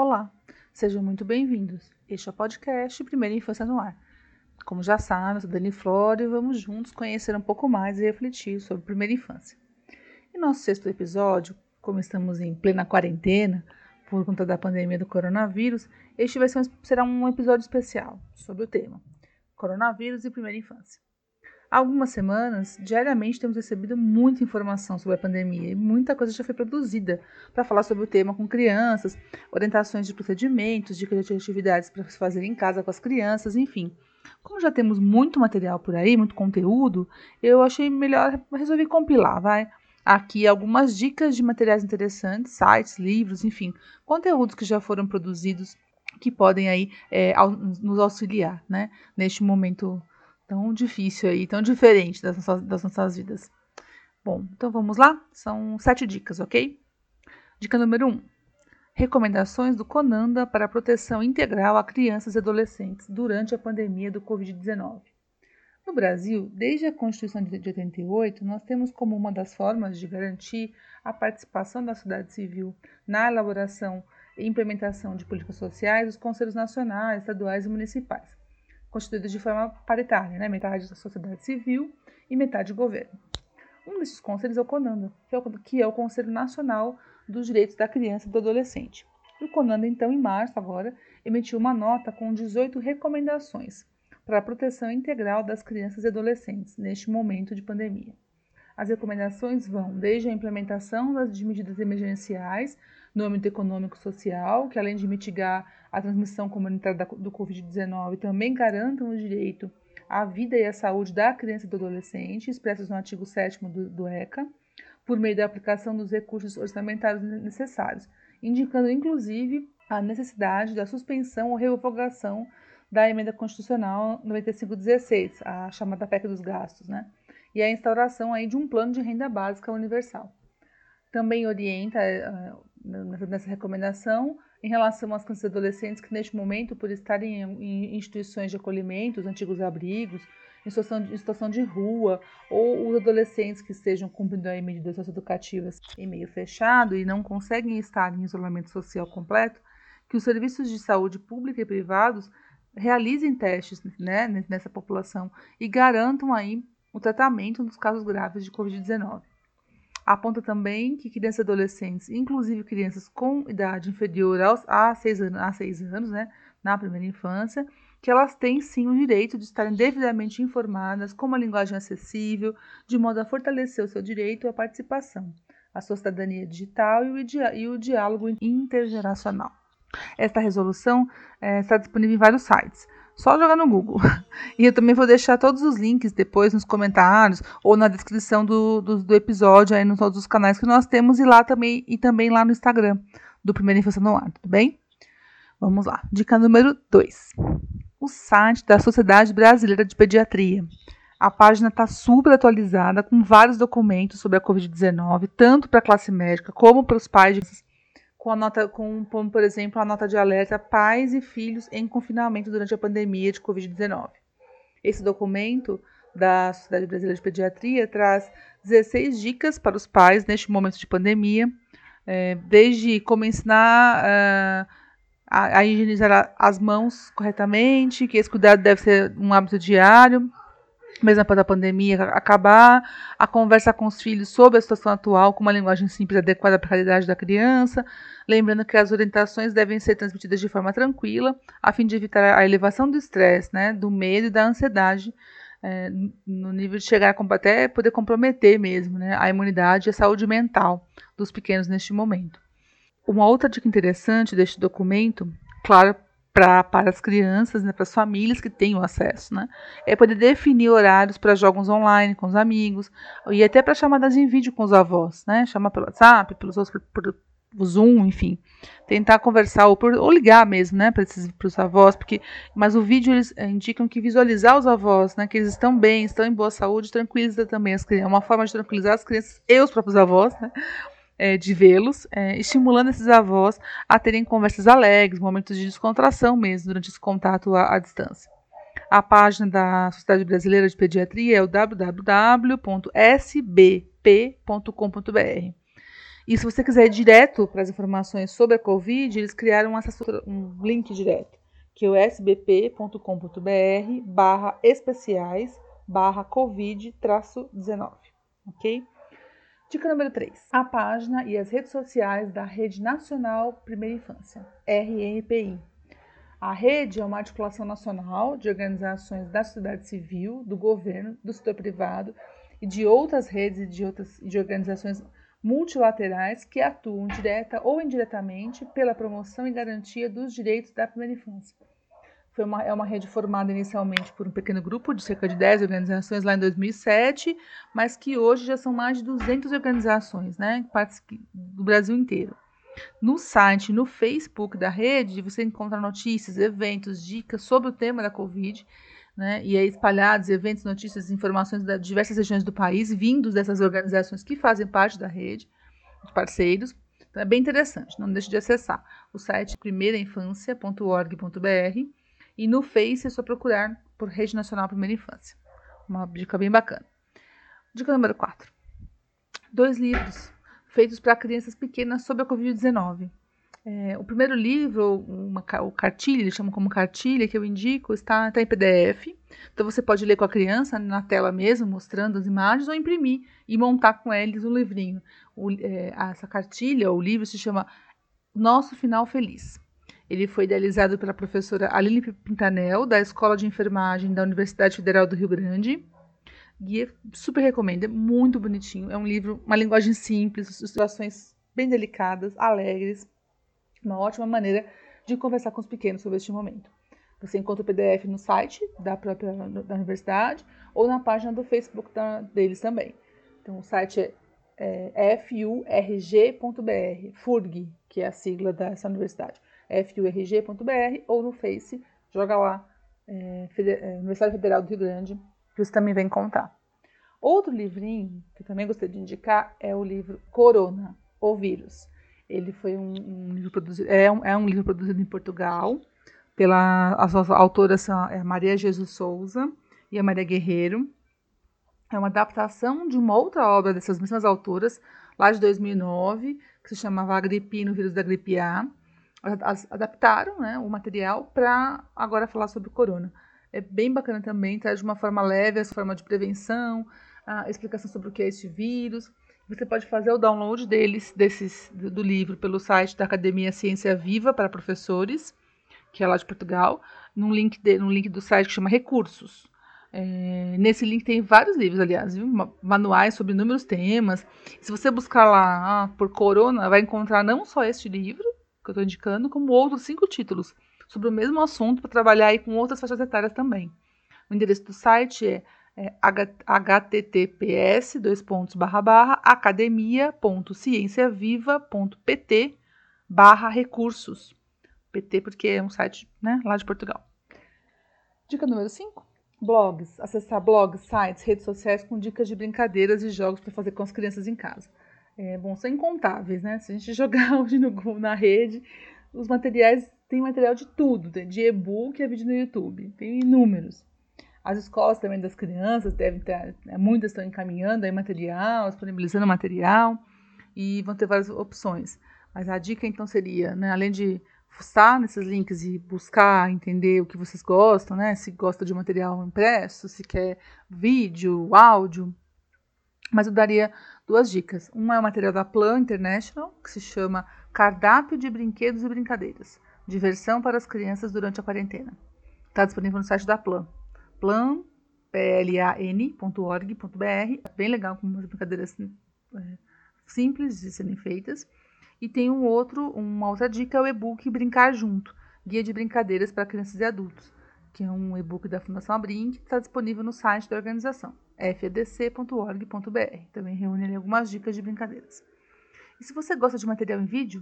Olá, sejam muito bem-vindos. Este é o podcast Primeira Infância no Ar. Como já sabem, eu sou Dani Flora e vamos juntos conhecer um pouco mais e refletir sobre primeira infância. Em nosso sexto episódio, como estamos em plena quarentena por conta da pandemia do coronavírus, este vai ser um, será um episódio especial sobre o tema Coronavírus e Primeira Infância. Há algumas semanas, diariamente temos recebido muita informação sobre a pandemia e muita coisa já foi produzida para falar sobre o tema com crianças, orientações de procedimentos, dicas de atividades para se fazer em casa com as crianças, enfim. Como já temos muito material por aí, muito conteúdo, eu achei melhor resolver compilar, vai? Aqui algumas dicas de materiais interessantes, sites, livros, enfim, conteúdos que já foram produzidos que podem aí é, nos auxiliar, né? Neste momento tão difícil aí, tão diferente das nossas, das nossas vidas. Bom, então vamos lá? São sete dicas, ok? Dica número um: recomendações do Conanda para proteção integral a crianças e adolescentes durante a pandemia do Covid-19. No Brasil, desde a Constituição de 88, nós temos como uma das formas de garantir a participação da sociedade civil na elaboração e implementação de políticas sociais os conselhos nacionais, estaduais e municipais constituídos de forma paritária, né? metade da sociedade civil e metade do governo. Um desses conselhos é o CONANDA, que é o, que é o Conselho Nacional dos Direitos da Criança e do Adolescente. E o CONANDA, então, em março agora, emitiu uma nota com 18 recomendações para a proteção integral das crianças e adolescentes neste momento de pandemia. As recomendações vão desde a implementação das medidas emergenciais no âmbito econômico e social, que além de mitigar a transmissão comunitária do Covid-19, também garantam o direito à vida e à saúde da criança e do adolescente, expressos no artigo 7 do, do ECA, por meio da aplicação dos recursos orçamentários necessários, indicando inclusive a necessidade da suspensão ou revogação da emenda constitucional 9516, a chamada PEC dos gastos, né? E a instauração aí de um plano de renda básica universal. Também orienta uh, nessa recomendação em relação às crianças e adolescentes que, neste momento, por estarem em instituições de acolhimento, os antigos abrigos, em situação de, em situação de rua, ou os adolescentes que estejam cumprindo aí medidas socioeducativas em meio fechado e não conseguem estar em isolamento social completo, que os serviços de saúde pública e privados realizem testes né, nessa população e garantam aí o tratamento dos casos graves de Covid-19. Aponta também que crianças e adolescentes, inclusive crianças com idade inferior aos, a 6 anos, a seis anos né, na primeira infância, que elas têm sim o direito de estarem devidamente informadas com uma linguagem acessível, de modo a fortalecer o seu direito à participação, a sua cidadania digital e o, e o diálogo intergeracional. Esta resolução é, está disponível em vários sites. Só jogar no Google. E eu também vou deixar todos os links depois nos comentários ou na descrição do, do, do episódio aí nos todos os canais que nós temos e lá também e também lá no Instagram do Primeira Infância no Ar, tudo bem? Vamos lá. Dica número 2. O site da Sociedade Brasileira de Pediatria. A página está super atualizada com vários documentos sobre a Covid-19, tanto para a classe médica como para os pais de com a nota, com, por exemplo, a nota de alerta pais e filhos em confinamento durante a pandemia de Covid-19. Esse documento da Sociedade Brasileira de Pediatria traz 16 dicas para os pais neste momento de pandemia, é, desde como ensinar uh, a, a higienizar as mãos corretamente, que esse cuidado deve ser um hábito diário, mesmo após a pandemia acabar, a conversa com os filhos sobre a situação atual com uma linguagem simples adequada para a realidade da criança, lembrando que as orientações devem ser transmitidas de forma tranquila, a fim de evitar a elevação do estresse, né, do medo e da ansiedade, é, no nível de chegar a até poder comprometer mesmo né, a imunidade e a saúde mental dos pequenos neste momento. Uma outra dica interessante deste documento, claro, pra, para as crianças, né, para as famílias que tenham acesso, né? É poder definir horários para jogos online com os amigos e até para chamadas em vídeo com os avós, né? Chamar pelo WhatsApp, pelos outros, por, por Zoom, enfim, tentar conversar ou, por, ou ligar mesmo, né, para os avós, porque, mas o vídeo eles eh, indicam que visualizar os avós, né, que eles estão bem, estão em boa saúde, tranquiliza também as crianças, é uma forma de tranquilizar as crianças e os próprios avós, né, é, de vê-los, é, estimulando esses avós a terem conversas alegres, momentos de descontração mesmo durante esse contato à, à distância. A página da Sociedade Brasileira de Pediatria é o www.sbp.com.br. E se você quiser ir direto para as informações sobre a Covid, eles criaram um, link direto, que é o sbp.com.br barra especiais barra Covid-19, ok? Dica número 3. A página e as redes sociais da Rede Nacional Primeira Infância, RNPI. A rede é uma articulação nacional de organizações da sociedade civil, do governo, do setor privado e de outras redes e de, outras, de organizações multilaterais que atuam direta ou indiretamente pela promoção e garantia dos direitos da primeira infância. Foi uma, é uma rede formada inicialmente por um pequeno grupo de cerca de 10 organizações lá em 2007, mas que hoje já são mais de 200 organizações, né, do Brasil inteiro. No site, no Facebook da rede, você encontra notícias, eventos, dicas sobre o tema da Covid, né? E aí espalhados eventos, notícias, informações de diversas regiões do país, vindos dessas organizações que fazem parte da rede, de parceiros. Então é bem interessante, não deixe de acessar o site primeirainfância.org.br e no Face é só procurar por Rede Nacional Primeira Infância. Uma dica bem bacana. Dica número 4. Dois livros feitos para crianças pequenas sobre a Covid-19. É, o primeiro livro, uma, o cartilha, eles chamam como cartilha, que eu indico, está, está em PDF. Então você pode ler com a criança na tela mesmo, mostrando as imagens, ou imprimir e montar com eles um livrinho. O, é, essa cartilha, o livro, se chama Nosso Final Feliz. Ele foi idealizado pela professora Aline Pintanel, da Escola de Enfermagem da Universidade Federal do Rio Grande. Guia, super recomendo, é muito bonitinho. É um livro, uma linguagem simples, situações bem delicadas, alegres uma ótima maneira de conversar com os pequenos sobre este momento. Você encontra o PDF no site da própria da universidade ou na página do Facebook da, deles também. Então o site é, é furg.br, FURG, que é a sigla dessa universidade, furg.br ou no Face, joga lá, é, é, Universidade Federal do Rio Grande, que você também vai encontrar. Outro livrinho que eu também gostaria de indicar é o livro Corona, o Vírus. Ele foi um, um livro produzido, é um, é um livro produzido em Portugal pela as, as autoras são é Maria Jesus Souza e a Maria Guerreiro. É uma adaptação de uma outra obra dessas mesmas autoras, lá de 2009, que se chamava Agripino, Vírus da Gripe A. Adaptaram né, o material para agora falar sobre o corona. É bem bacana também, traz de uma forma leve, essa forma de prevenção, a explicação sobre o que é este vírus. Você pode fazer o download deles, desses, do livro pelo site da Academia Ciência Viva para Professores, que é lá de Portugal, num link, de, num link do site que chama Recursos. É, nesse link tem vários livros, aliás, viu? manuais sobre inúmeros temas. Se você buscar lá ah, por Corona, vai encontrar não só este livro que eu estou indicando, como outros cinco títulos sobre o mesmo assunto para trabalhar aí com outras faixas etárias também. O endereço do site é é https dois pontos barra barra academia.cienciaviva.pt barra recursos. PT porque é um site né, lá de Portugal. Dica número 5. Blogs. Acessar blogs, sites, redes sociais com dicas de brincadeiras e jogos para fazer com as crianças em casa. É, bom, são incontáveis, né? Se a gente jogar hoje no, na rede, os materiais, tem material de tudo, de e-book a vídeo no YouTube, tem inúmeros. As escolas também das crianças devem ter, né, muitas estão encaminhando aí material, disponibilizando material e vão ter várias opções. Mas a dica então seria, né, além de fuçar nesses links e buscar entender o que vocês gostam, né, se gosta de material impresso, se quer vídeo, áudio, mas eu daria duas dicas. Uma é o material da Plan International, que se chama Cardápio de Brinquedos e Brincadeiras. Diversão para as crianças durante a quarentena. Está disponível no site da Plan plan, plan.org.br. É bem legal, com umas brincadeiras é, simples de serem feitas. E tem um outro, uma outra dica, é o e-book Brincar Junto, Guia de Brincadeiras para Crianças e Adultos, que é um e-book da Fundação Abrinq, está disponível no site da organização, fedc.org.br. Também reúne algumas dicas de brincadeiras. E se você gosta de material em vídeo,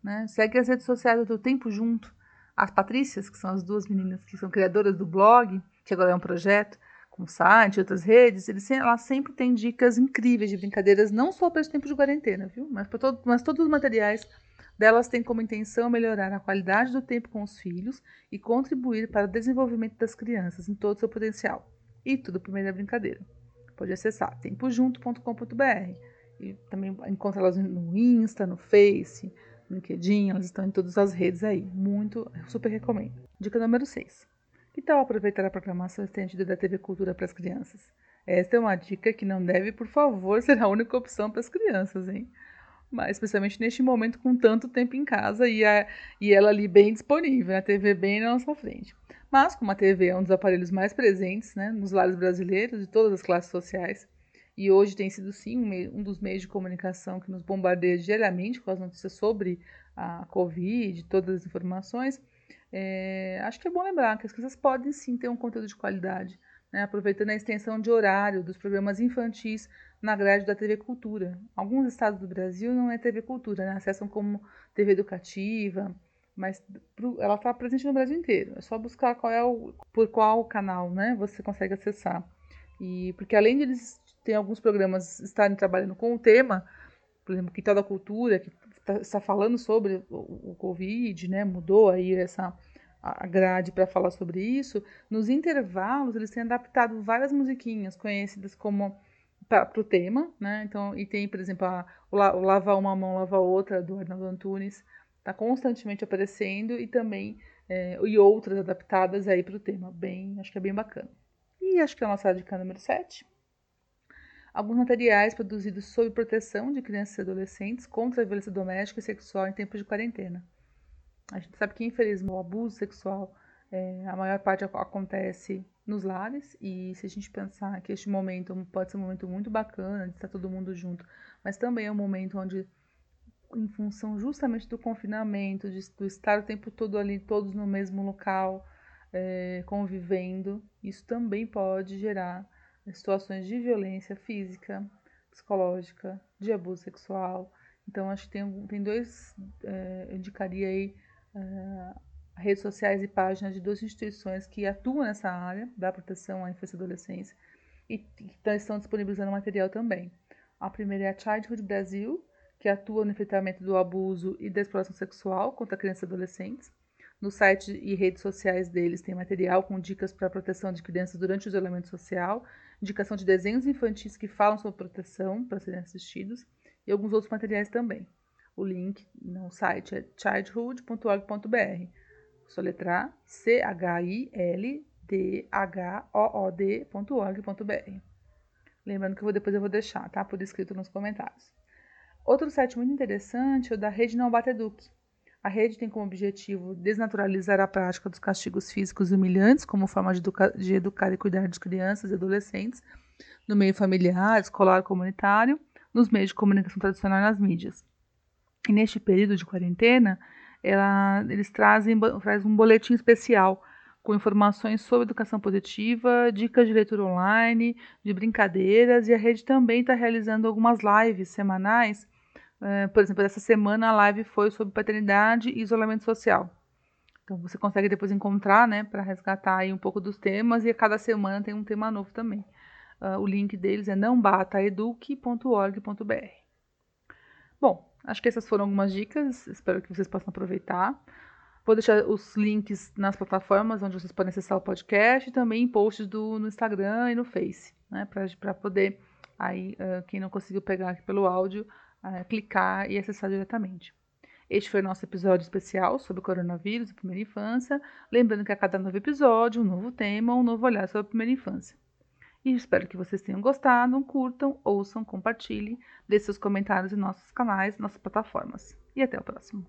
né, segue as redes sociais do Teu Tempo Junto. As Patrícias, que são as duas meninas que são criadoras do blog, que agora é um projeto com site, outras redes, eles, ela sempre tem dicas incríveis de brincadeiras, não só para esse tempo de quarentena, viu? Mas, todo, mas todos os materiais delas têm como intenção melhorar a qualidade do tempo com os filhos e contribuir para o desenvolvimento das crianças em todo o seu potencial. E tudo por meio da brincadeira. Pode acessar tempojunto.com.br e também encontra elas no Insta, no Face, no LinkedIn, elas estão em todas as redes aí. Muito, super recomendo. Dica número 6. Que tal aproveitar a programação estendida da TV Cultura para as crianças? Esta é uma dica que não deve, por favor, ser a única opção para as crianças, hein? Mas especialmente neste momento com tanto tempo em casa e, a, e ela ali bem disponível, a TV bem na nossa frente. Mas, como a TV é um dos aparelhos mais presentes né, nos lares brasileiros de todas as classes sociais, e hoje tem sido sim um, dos meios de comunicação que nos bombardeia diariamente com as notícias sobre a Covid, todas as informações, é, acho que é bom lembrar que as crianças podem sim ter um conteúdo de qualidade, né, aproveitando a extensão de horário dos programas infantis na grade da TV Cultura. Alguns estados do Brasil não é TV Cultura, né, acessam como TV Educativa, mas ela está presente no Brasil inteiro. É só buscar qual é o, por qual canal né, você consegue acessar. E porque além de eles ter alguns programas estarem trabalhando com o tema, por exemplo, Quintal da Cultura, que tá, está falando sobre o, o Covid, né, mudou aí essa a grade para falar sobre isso, nos intervalos eles têm adaptado várias musiquinhas conhecidas como para o tema, né? Então, e tem, por exemplo, a, o, o Lavar uma mão, lavar outra, do Arnaldo Antunes, está constantemente aparecendo e também é, e outras adaptadas aí para o tema. Bem, acho que é bem bacana. E acho que é a nossa dica número 7. Alguns materiais produzidos sob proteção de crianças e adolescentes contra a violência doméstica e sexual em tempos de quarentena. A gente sabe que, infelizmente, o abuso sexual, é, a maior parte acontece nos lares, e se a gente pensar que este momento pode ser um momento muito bacana, de estar todo mundo junto, mas também é um momento onde em função justamente do confinamento, de, do estar o tempo todo ali, todos no mesmo local, é, convivendo, isso também pode gerar situações de violência física, psicológica, de abuso sexual. Então, acho que tem, tem dois, é, eu indicaria aí, é, redes sociais e páginas de duas instituições que atuam nessa área da proteção à infância e adolescência e que estão disponibilizando material também. A primeira é a Childhood Brasil, que atua no enfrentamento do abuso e da exploração sexual contra crianças e adolescentes. No site e redes sociais deles tem material com dicas para a proteção de crianças durante o isolamento social, indicação de desenhos infantis que falam sobre proteção para serem assistidos e alguns outros materiais também. O link no site é childhood.org.br. Soletrar C-H-I-L-D-H-O-O-D.org.br. Lembrando que eu vou, depois eu vou deixar, tá? Por escrito nos comentários. Outro site muito interessante é o da Rede Não Bateduc. A rede tem como objetivo desnaturalizar a prática dos castigos físicos humilhantes como forma de, educa de educar e cuidar de crianças e adolescentes no meio familiar, escolar, comunitário, nos meios de comunicação tradicional e nas mídias. E neste período de quarentena, ela, eles trazem, trazem um boletim especial com informações sobre educação positiva, dicas de leitura online, de brincadeiras, e a rede também está realizando algumas lives semanais é, por exemplo, essa semana a live foi sobre paternidade e isolamento social. Então você consegue depois encontrar, né, para resgatar aí um pouco dos temas e a cada semana tem um tema novo também. Uh, o link deles é nãobataeduque.org.br. Bom, acho que essas foram algumas dicas, espero que vocês possam aproveitar. Vou deixar os links nas plataformas onde vocês podem acessar o podcast e também em posts do, no Instagram e no Face, né, para poder aí uh, quem não conseguiu pegar aqui pelo áudio clicar e acessar diretamente. Este foi o nosso episódio especial sobre o coronavírus e primeira infância. Lembrando que a cada novo episódio, um novo tema, um novo olhar sobre a primeira infância. E espero que vocês tenham gostado, curtam, ouçam, compartilhem, deixem seus comentários em nossos canais, nossas plataformas. E até o próximo.